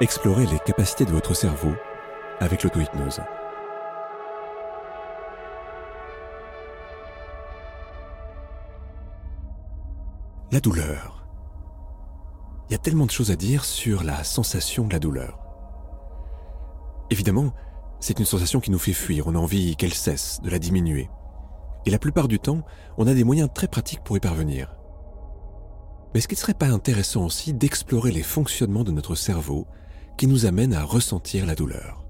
Explorez les capacités de votre cerveau avec l'auto-hypnose. La douleur. Il y a tellement de choses à dire sur la sensation de la douleur. Évidemment, c'est une sensation qui nous fait fuir, on a envie qu'elle cesse, de la diminuer. Et la plupart du temps, on a des moyens très pratiques pour y parvenir. Mais est-ce qu'il ne serait pas intéressant aussi d'explorer les fonctionnements de notre cerveau qui nous amènent à ressentir la douleur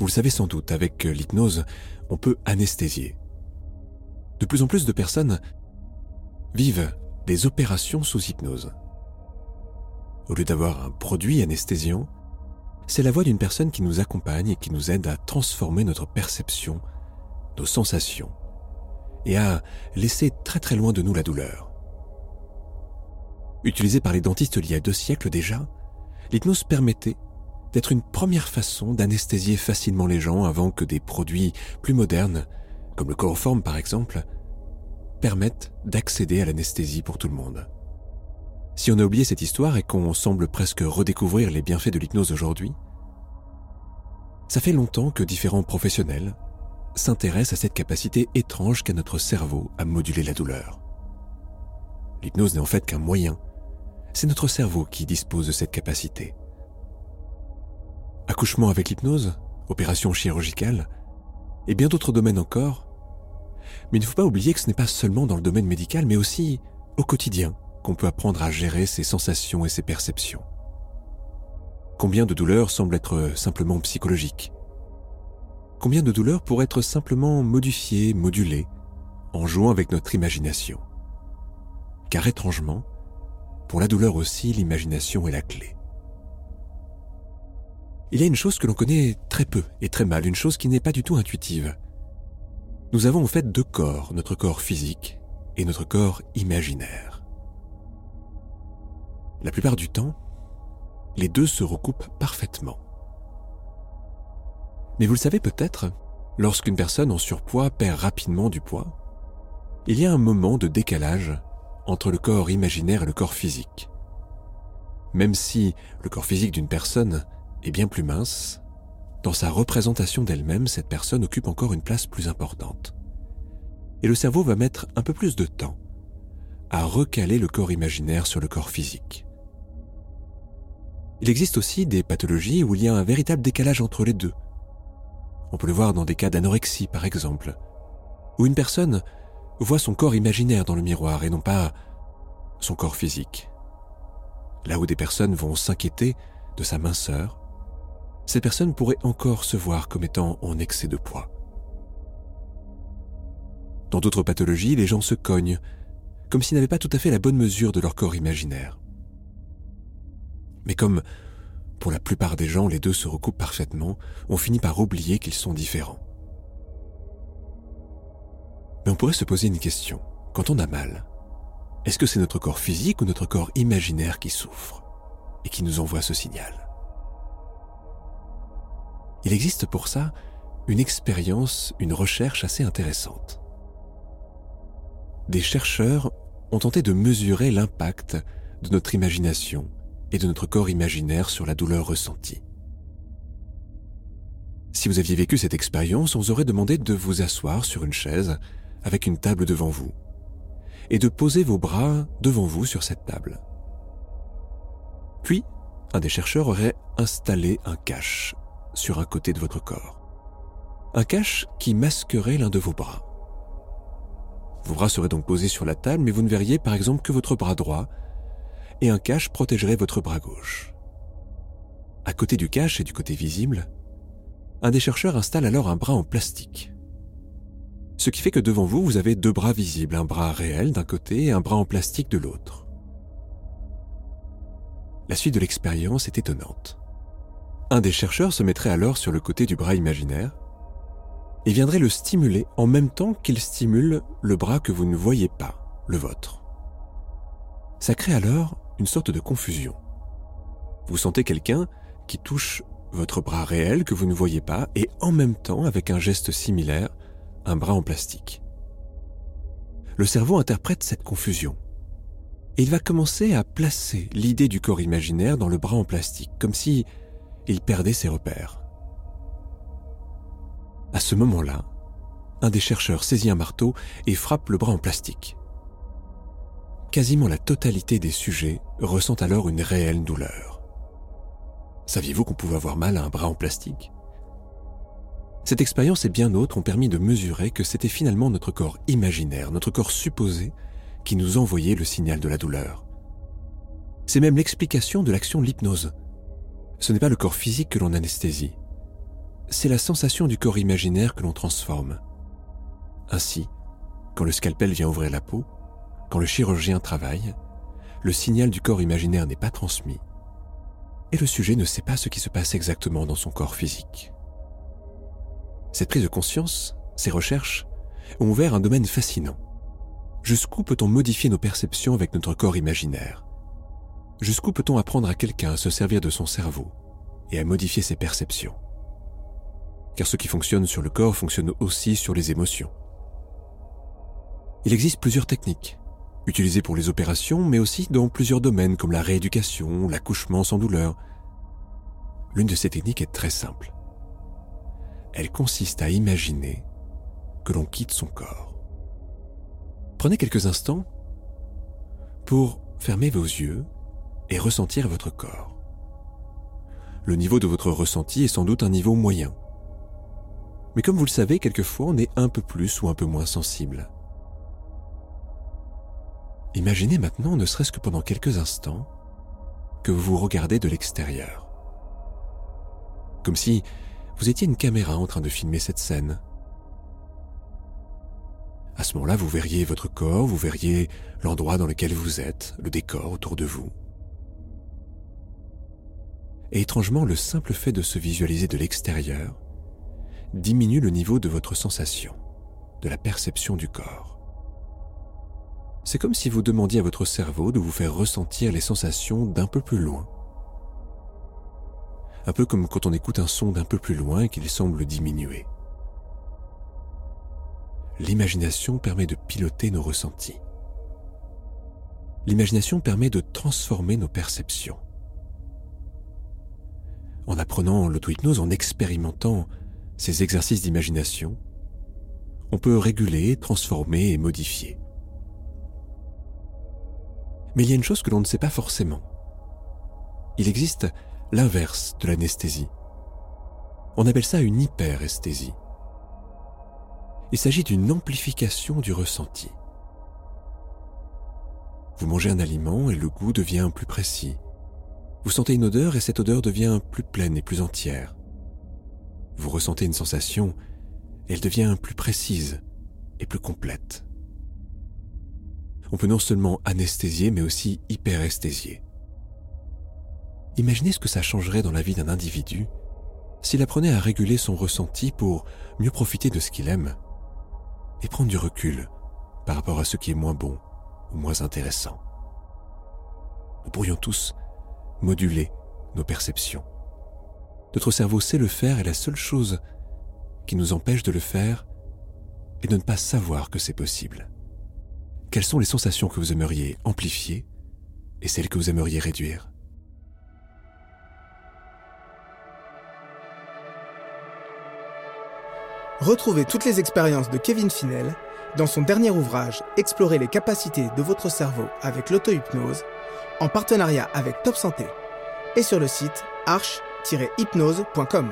Vous le savez sans doute, avec l'hypnose, on peut anesthésier. De plus en plus de personnes vivent des opérations sous hypnose. Au lieu d'avoir un produit anesthésiant, c'est la voix d'une personne qui nous accompagne et qui nous aide à transformer notre perception, nos sensations, et à laisser très très loin de nous la douleur. Utilisée par les dentistes il y a deux siècles déjà, l'hypnose permettait d'être une première façon d'anesthésier facilement les gens avant que des produits plus modernes, comme le chloroforme par exemple, permettent d'accéder à l'anesthésie pour tout le monde. Si on a oublié cette histoire et qu'on semble presque redécouvrir les bienfaits de l'hypnose aujourd'hui, ça fait longtemps que différents professionnels s'intéressent à cette capacité étrange qu'a notre cerveau à moduler la douleur. L'hypnose n'est en fait qu'un moyen. C'est notre cerveau qui dispose de cette capacité. Accouchement avec l'hypnose, opération chirurgicale, et bien d'autres domaines encore. Mais il ne faut pas oublier que ce n'est pas seulement dans le domaine médical, mais aussi au quotidien, qu'on peut apprendre à gérer ses sensations et ses perceptions. Combien de douleurs semblent être simplement psychologiques? Combien de douleurs pourraient être simplement modifiées, modulées, en jouant avec notre imagination? Car étrangement, pour la douleur aussi, l'imagination est la clé. Il y a une chose que l'on connaît très peu et très mal, une chose qui n'est pas du tout intuitive. Nous avons en fait deux corps, notre corps physique et notre corps imaginaire. La plupart du temps, les deux se recoupent parfaitement. Mais vous le savez peut-être, lorsqu'une personne en surpoids perd rapidement du poids, il y a un moment de décalage entre le corps imaginaire et le corps physique. Même si le corps physique d'une personne est bien plus mince, dans sa représentation d'elle-même, cette personne occupe encore une place plus importante. Et le cerveau va mettre un peu plus de temps à recaler le corps imaginaire sur le corps physique. Il existe aussi des pathologies où il y a un véritable décalage entre les deux. On peut le voir dans des cas d'anorexie, par exemple, où une personne voit son corps imaginaire dans le miroir et non pas son corps physique. Là où des personnes vont s'inquiéter de sa minceur, ces personnes pourraient encore se voir comme étant en excès de poids. Dans d'autres pathologies, les gens se cognent, comme s'ils n'avaient pas tout à fait la bonne mesure de leur corps imaginaire. Mais comme pour la plupart des gens les deux se recoupent parfaitement, on finit par oublier qu'ils sont différents. Mais on pourrait se poser une question. Quand on a mal, est-ce que c'est notre corps physique ou notre corps imaginaire qui souffre et qui nous envoie ce signal? Il existe pour ça une expérience, une recherche assez intéressante. Des chercheurs ont tenté de mesurer l'impact de notre imagination et de notre corps imaginaire sur la douleur ressentie. Si vous aviez vécu cette expérience, on vous aurait demandé de vous asseoir sur une chaise avec une table devant vous et de poser vos bras devant vous sur cette table. Puis, un des chercheurs aurait installé un cache sur un côté de votre corps. Un cache qui masquerait l'un de vos bras. Vos bras seraient donc posés sur la table, mais vous ne verriez par exemple que votre bras droit et un cache protégerait votre bras gauche. À côté du cache et du côté visible, un des chercheurs installe alors un bras en plastique. Ce qui fait que devant vous, vous avez deux bras visibles, un bras réel d'un côté et un bras en plastique de l'autre. La suite de l'expérience est étonnante. Un des chercheurs se mettrait alors sur le côté du bras imaginaire et viendrait le stimuler en même temps qu'il stimule le bras que vous ne voyez pas, le vôtre. Ça crée alors une sorte de confusion. Vous sentez quelqu'un qui touche votre bras réel que vous ne voyez pas et en même temps, avec un geste similaire, un bras en plastique. Le cerveau interprète cette confusion il va commencer à placer l'idée du corps imaginaire dans le bras en plastique, comme si il perdait ses repères. À ce moment-là, un des chercheurs saisit un marteau et frappe le bras en plastique. Quasiment la totalité des sujets ressent alors une réelle douleur. Saviez-vous qu'on pouvait avoir mal à un bras en plastique? Cette expérience et bien d'autres ont permis de mesurer que c'était finalement notre corps imaginaire, notre corps supposé, qui nous envoyait le signal de la douleur. C'est même l'explication de l'action de l'hypnose. Ce n'est pas le corps physique que l'on anesthésie, c'est la sensation du corps imaginaire que l'on transforme. Ainsi, quand le scalpel vient ouvrir la peau, quand le chirurgien travaille, le signal du corps imaginaire n'est pas transmis et le sujet ne sait pas ce qui se passe exactement dans son corps physique. Cette prise de conscience, ces recherches, ont ouvert un domaine fascinant. Jusqu'où peut-on modifier nos perceptions avec notre corps imaginaire? Jusqu'où peut-on apprendre à quelqu'un à se servir de son cerveau et à modifier ses perceptions? Car ce qui fonctionne sur le corps fonctionne aussi sur les émotions. Il existe plusieurs techniques, utilisées pour les opérations, mais aussi dans plusieurs domaines comme la rééducation, l'accouchement sans douleur. L'une de ces techniques est très simple. Elle consiste à imaginer que l'on quitte son corps. Prenez quelques instants pour fermer vos yeux et ressentir votre corps. Le niveau de votre ressenti est sans doute un niveau moyen. Mais comme vous le savez, quelquefois on est un peu plus ou un peu moins sensible. Imaginez maintenant, ne serait-ce que pendant quelques instants, que vous vous regardez de l'extérieur. Comme si vous étiez une caméra en train de filmer cette scène. À ce moment-là, vous verriez votre corps, vous verriez l'endroit dans lequel vous êtes, le décor autour de vous. Et étrangement, le simple fait de se visualiser de l'extérieur diminue le niveau de votre sensation, de la perception du corps. C'est comme si vous demandiez à votre cerveau de vous faire ressentir les sensations d'un peu plus loin. Un peu comme quand on écoute un son d'un peu plus loin et qu'il semble diminuer. L'imagination permet de piloter nos ressentis. L'imagination permet de transformer nos perceptions. En apprenant l'auto-hypnose, en expérimentant ces exercices d'imagination, on peut réguler, transformer et modifier. Mais il y a une chose que l'on ne sait pas forcément. Il existe l'inverse de l'anesthésie. On appelle ça une hyperesthésie. Il s'agit d'une amplification du ressenti. Vous mangez un aliment et le goût devient plus précis. Vous sentez une odeur et cette odeur devient plus pleine et plus entière. Vous ressentez une sensation et elle devient plus précise et plus complète on peut non seulement anesthésier, mais aussi hyperesthésier. Imaginez ce que ça changerait dans la vie d'un individu s'il apprenait à réguler son ressenti pour mieux profiter de ce qu'il aime et prendre du recul par rapport à ce qui est moins bon ou moins intéressant. Nous pourrions tous moduler nos perceptions. Notre cerveau sait le faire et la seule chose qui nous empêche de le faire est de ne pas savoir que c'est possible. Quelles sont les sensations que vous aimeriez amplifier et celles que vous aimeriez réduire? Retrouvez toutes les expériences de Kevin Finel dans son dernier ouvrage Explorer les capacités de votre cerveau avec l'auto-hypnose en partenariat avec Top Santé et sur le site arche-hypnose.com.